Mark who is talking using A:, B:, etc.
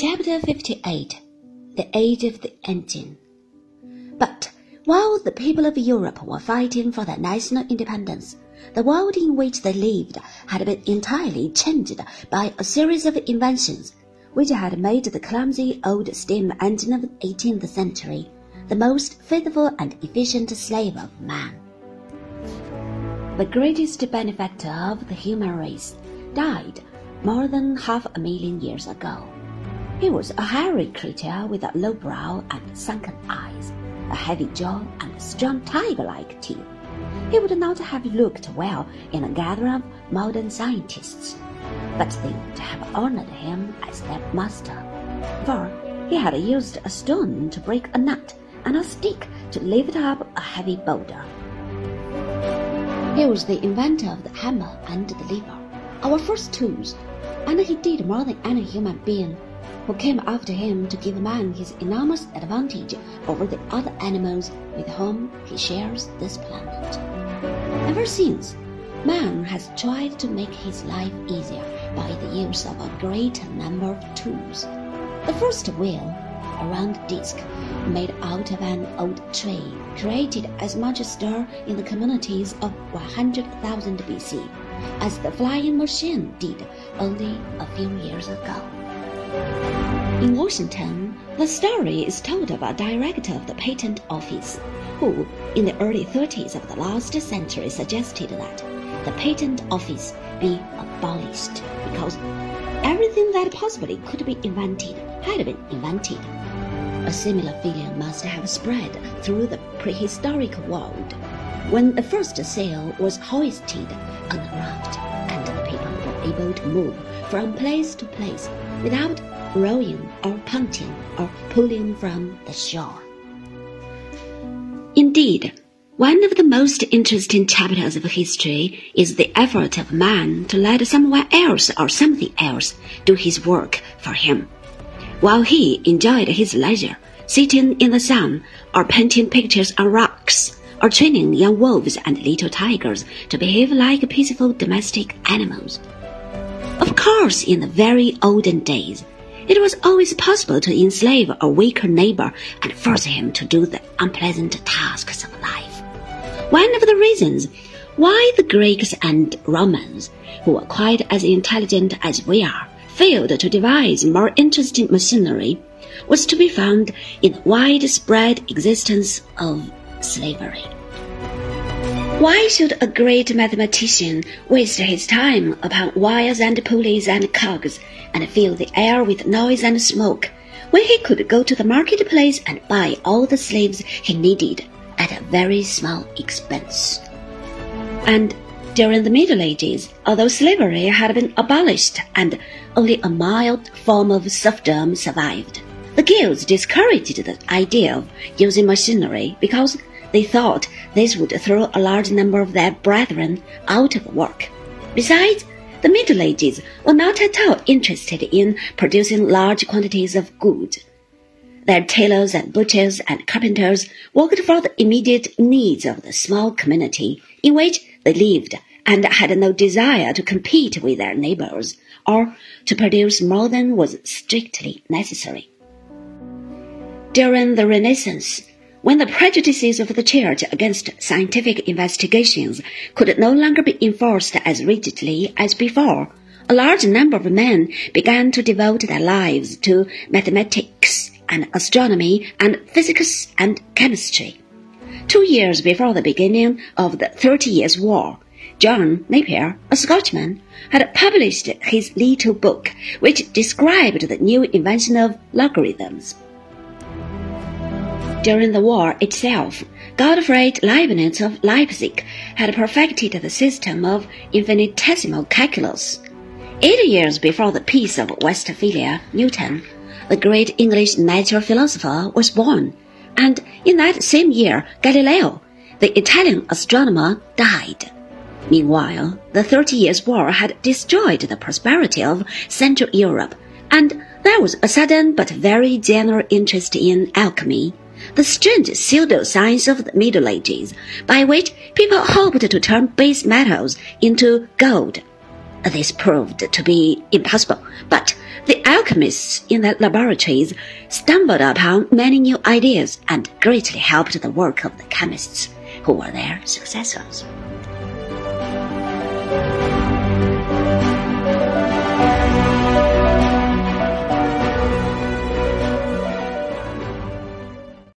A: Chapter 58 The Age of the Engine. But while the people of Europe were fighting for their national independence, the world in which they lived had been entirely changed by a series of inventions which had made the clumsy old steam engine of the 18th century the most faithful and efficient slave of man. The greatest benefactor of the human race died more than half a million years ago. He was a hairy creature with a low brow and sunken eyes, a heavy jaw and strong tiger-like teeth. He would not have looked well in a gathering of modern scientists, but they would have honored him as their master, for he had used a stone to break a nut and a stick to lift up a heavy boulder. He was the inventor of the hammer and the lever, our first tools, and he did more than any human being who came after him to give man his enormous advantage over the other animals with whom he shares this planet. Ever since, man has tried to make his life easier by the use of a great number of tools. The first wheel, a round disc made out of an old tree, created as much stir in the communities of 100,000 BC as the flying machine did only a few years ago. In Washington, the story is told of a director of the patent office who, in the early 30s of the last century, suggested that the patent office be abolished because everything that possibly could be invented had been invented. A similar feeling must have spread through the prehistoric world when the first sail was hoisted on a raft able to move from place to place without rowing or punting or pulling from the shore. Indeed, one of the most interesting chapters of history is the effort of man to let someone else or something else do his work for him, while he enjoyed his leisure sitting in the sun or painting pictures on rocks or training young wolves and little tigers to behave like peaceful domestic animals. Of course, in the very olden days, it was always possible to enslave a weaker neighbor and force him to do the unpleasant tasks of life. One of the reasons why the Greeks and Romans, who were quite as intelligent as we are, failed to devise more interesting machinery was to be found in the widespread existence of slavery. Why should a great mathematician waste his time upon wires and pulleys and cogs and fill the air with noise and smoke when he could go to the marketplace and buy all the slaves he needed at a very small expense? And during the Middle Ages, although slavery had been abolished and only a mild form of serfdom survived, the guilds discouraged the idea of using machinery because they thought this would throw a large number of their brethren out of work. Besides, the Middle Ages were not at all interested in producing large quantities of goods. Their tailors and butchers and carpenters worked for the immediate needs of the small community in which they lived and had no desire to compete with their neighbors or to produce more than was strictly necessary. During the Renaissance, when the prejudices of the Church against scientific investigations could no longer be enforced as rigidly as before, a large number of men began to devote their lives to mathematics and astronomy and physics and chemistry. Two years before the beginning of the Thirty Years' War, John Napier, a Scotchman, had published his little book which described the new invention of logarithms. During the war itself, Gottfried Leibniz of Leipzig had perfected the system of infinitesimal calculus. Eight years before the Peace of Westphalia, Newton, the great English natural philosopher, was born, and in that same year, Galileo, the Italian astronomer, died. Meanwhile, the Thirty Years' War had destroyed the prosperity of Central Europe, and there was a sudden but very general interest in alchemy the strange pseudo-science of the Middle Ages, by which people hoped to turn base metals into gold. This proved to be impossible, but the alchemists in their laboratories stumbled upon many new ideas and greatly helped the work of the chemists who were their successors.